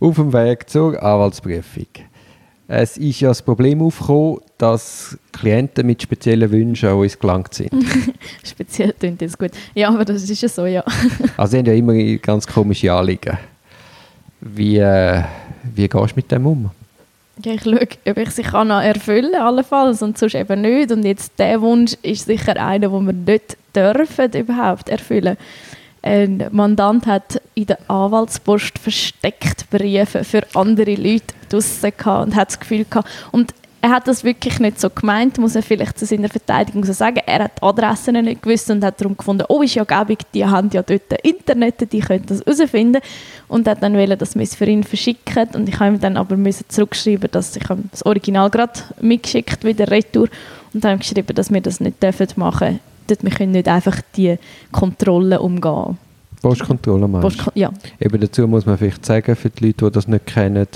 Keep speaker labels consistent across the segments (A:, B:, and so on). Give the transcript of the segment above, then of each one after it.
A: Auf dem Weg zur Anwaltsprüfung. Es ist ja das Problem aufgekommen, dass Klienten mit speziellen Wünschen an uns gelangt sind.
B: Speziell klingt das gut. Ja, aber das ist ja so, ja.
A: also sie haben ja immer ganz komische Anliegen. Wie, äh, wie gehst du mit dem um?
B: Ja, ich schaue, ob ich sie kann erfüllen kann, allenfalls, und sonst eben nicht. Und jetzt der Wunsch ist sicher einer, den wir nicht dürfen überhaupt erfüllen ein Mandant hat in der Anwaltspost versteckt Briefe für andere Leute draussen und hat das Gefühl gehabt, und er hat das wirklich nicht so gemeint, muss er vielleicht zu seiner Verteidigung so sagen. Er hat die Adressen nicht gewusst und hat darum gefunden, oh, ist ja gäbig, die haben ja dort Internet, die können das herausfinden. Und hat dann wollen, dass wir es für ihn verschicken. Und ich habe ihm dann aber müssen zurückschreiben, dass ich das Original gerade mitgeschickt wieder retour und habe geschrieben, dass wir das nicht machen dürfen. Wir können nicht einfach die Kontrolle umgehen.
A: Postkontrolle meinst
B: Post ja.
A: Eben dazu muss man vielleicht sagen, für die Leute, die das nicht kennen,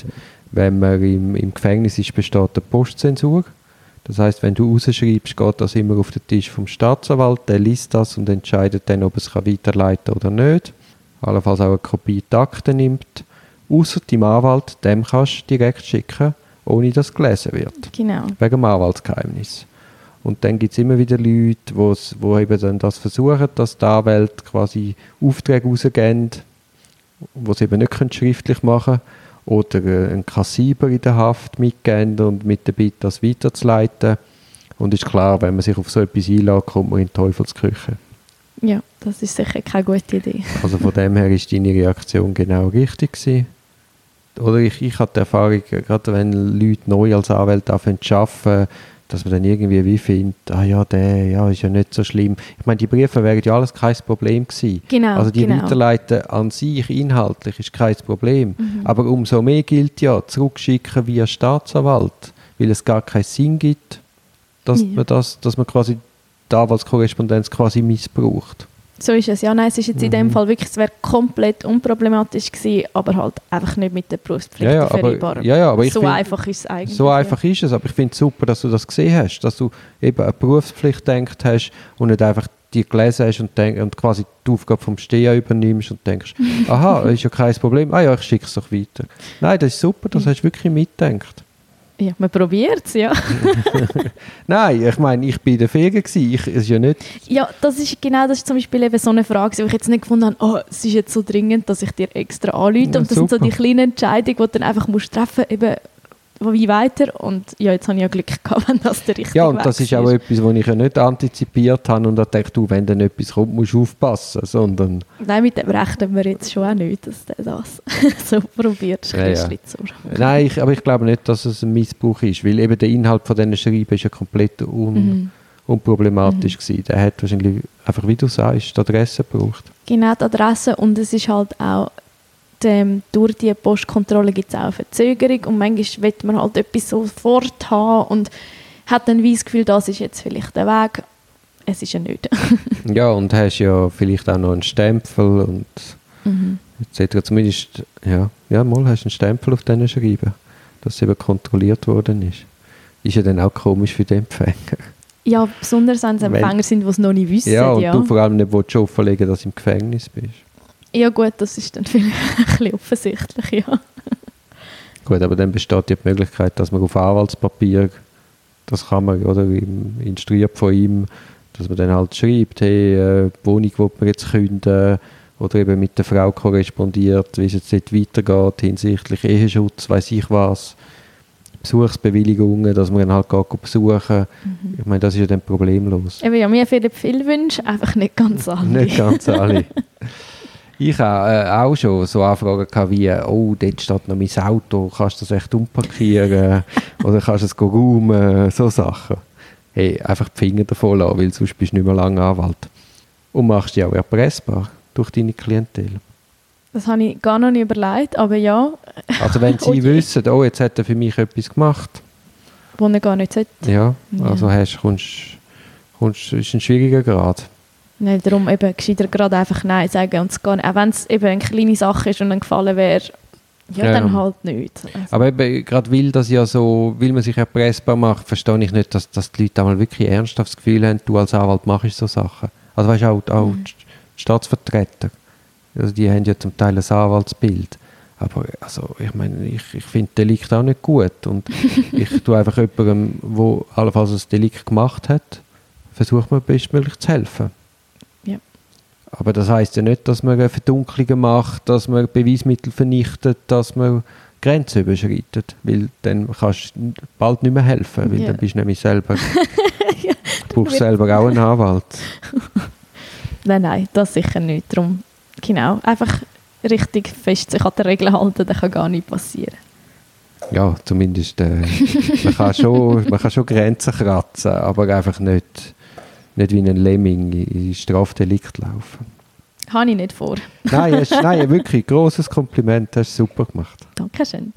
A: wenn man im, im Gefängnis ist, besteht eine Postzensur. Das heißt, wenn du rausschreibst, geht das immer auf den Tisch vom Staatsanwalt, der liest das und entscheidet dann, ob es weiterleiten kann oder nicht. Allenfalls auch eine Kopie der Akte nimmt. Außer deinem Anwalt, dem kannst du direkt schicken, ohne dass es gelesen wird.
B: Genau.
A: Wegen dem Anwaltsgeheimnis. Und dann gibt es immer wieder Leute, die eben dann das versuchen, dass die Anwälte quasi Aufträge rausgeben, die sie eben nicht schriftlich machen können oder äh, ein Kassiber in der Haft mitgeben und mit der Bitte, das weiterzuleiten. Und ist klar, wenn man sich auf so etwas einlässt, kommt man in die Teufelsküche.
B: Ja, das ist sicher keine gute Idee.
A: Also von dem her ist deine Reaktion genau richtig gewesen. Oder ich, ich hatte die Erfahrung, gerade wenn Leute neu als Anwälte anfangen zu arbeiten, dass man dann irgendwie wie findet, ah ja, der, ja, ist ja nicht so schlimm. Ich meine, die Briefe wären ja alles kein Problem gewesen.
B: Genau,
A: also die
B: genau.
A: Weiterleiten an sich inhaltlich ist kein Problem.
B: Mhm.
A: Aber umso mehr gilt ja, zurückschicken via Staatsanwalt, weil es gar keinen Sinn gibt, dass
B: Ja.
A: man das, dass man quasi die Anwaltskorrespondenz quasi missbraucht.
B: So ist es. Ja, nein, es ist jetzt in dem
A: Mhm.
B: Fall wirklich, es wäre komplett unproblematisch gewesen, aber halt einfach nicht mit der Berufspflicht
A: Ja, ja,
B: vereinbar.
A: ja, ja, aber
B: so
A: find-
B: einfach ist es eigentlich.
A: So einfach ist es, aber ich finde es super, dass du das gesehen hast, dass du eben eine Berufspflicht gedacht hast und nicht einfach die gelesen hast und, denk, und quasi die Aufgabe vom Steher übernimmst und denkst, aha, ist ja kein Problem, ah ja, ich schicke es doch weiter. Nein, das ist super, das hast du wirklich mitgedacht.
B: Ja, man probiert es, ja.
A: Nein, ich meine, ich bin in der Ferien ich, ist ja nicht,
B: ja, das ist genau, das ist zum Beispiel eben so eine Frage, wo ich jetzt nicht gefunden habe, oh, es ist jetzt so dringend, dass ich dir extra anrufe.
A: Ja,
B: und das sind so
A: super.
B: die kleinen Entscheidungen, die du dann einfach musst treffen eben wie weiter. Und ja, jetzt habe ich ja Glück gehabt, wenn das der richtige
A: ja, und
B: Weg
A: das ist auch etwas, was ich ja nicht antizipiert habe und da denke du, wenn dann etwas kommt, musst du aufpassen, sondern
B: Nein, mit dem rechnen wir jetzt schon auch nicht, dass der das so probiert.
A: Ja, ja. Nein, ich, aber ich glaube nicht, dass es ein Missbrauch ist, weil eben der Inhalt von diesen Schreiben ist ja komplett un,
B: Mhm.
A: unproblematisch gewesen. Der hat wahrscheinlich einfach, wie du sagst, die Adresse gebraucht.
B: Genau, die Adresse und es ist halt auch dem, durch die Postkontrolle gibt es auch eine Verzögerung und manchmal will man halt etwas sofort haben und hat dann wie das Gefühl, das ist jetzt vielleicht der Weg. Es ist ja nicht.
A: Ja, und hast ja vielleicht auch noch einen Stempel und
B: Mhm.
A: etc. Zumindest, ja, ja, mal hast du einen Stempel auf diesen Schreiben, dass eben kontrolliert worden ist. Ist ja dann auch komisch für den Empfänger.
B: Ja, besonders wenn es Empfänger sind, die es noch nicht wissen.
A: Ja,
B: Ja,
A: und
B: ja.
A: du vor allem nicht willst offenlegen, dass du im Gefängnis bist.
B: Gut, das ist dann vielleicht ein bisschen offensichtlich, ja.
A: Gut, aber dann besteht ja die Möglichkeit, dass man auf Anwaltspapier, das kann man, oder, instruiert von ihm, dass man dann halt schreibt, hey, äh, die Wohnung will man jetzt künden, oder eben mit der Frau korrespondiert, wie es jetzt dort weitergeht, hinsichtlich Eheschutz, weiß ich was, Besuchsbewilligungen, dass man dann halt geht besuchen.
B: Mhm.
A: Ich meine, das ist ja dann problemlos.
B: Eben, ja, mir viele viele Wünsche, einfach nicht ganz alle.
A: Nicht ganz alle. Ich habe äh, auch schon so Anfragen gehabt wie, oh, dort steht noch mein Auto, kannst du das echt umparkieren oder kannst du es räumen, so Sachen. Hey, einfach die Finger davon lassen, weil sonst bist du nicht mehr lange Anwalt. Und machst dich auch erpressbar durch deine Klientel.
B: Das habe ich gar noch nicht überlegt, aber ja,
A: Also wenn sie
B: Oh
A: wissen, oh, jetzt hat er für mich etwas gemacht,
B: wo er gar nicht sollte.
A: ja,
B: Ja.
A: also hast, kommst, kommst, ist ein schwieriger Grad.
B: Nein, darum eben gescheiter gerade einfach Nein sagen und es nicht, auch wenn es eben eine kleine Sache ist und ein Gefallen wäre, ja,
A: Ja.
B: dann halt nicht. Also,
A: Aber eben, gerade weil das ja so, weil man sich erpressbar macht, verstehe ich nicht, dass, dass die Leute einmal wirklich ernsthaft das Gefühl haben, du als Anwalt machst so Sachen. Also weißt du, auch, auch
B: Mhm.
A: die Staatsvertreter, also die haben ja zum Teil ein Anwaltsbild. Aber also, ich meine, ich, ich finde Delikt auch nicht gut. Und ich tue einfach jemandem, der allenfalls ein Delikt gemacht hat, versuche mir bestmöglich zu helfen. Aber das heißt ja nicht, dass man Verdunklungen macht, dass man Beweismittel vernichtet, dass man Grenzen überschreitet. Weil dann kannst du bald nicht mehr helfen, weil
B: Ja.
A: dann bist du nämlich selber,
B: Ja,
A: du brauchst selber auch einen Anwalt.
B: Nein, nein, das sicher nicht. Darum, genau, einfach richtig fest sich an die Regeln halten, dann kann gar nichts passieren.
A: Ja, zumindest, äh, man, kann schon, man kann schon Grenzen kratzen, aber einfach nicht, nicht wie ein Lemming in Strafdelikt laufen.
B: Habe ich nicht vor.
A: Nein, hast, nein wirklich, großes Kompliment, hast du super gemacht.
B: Dankeschön.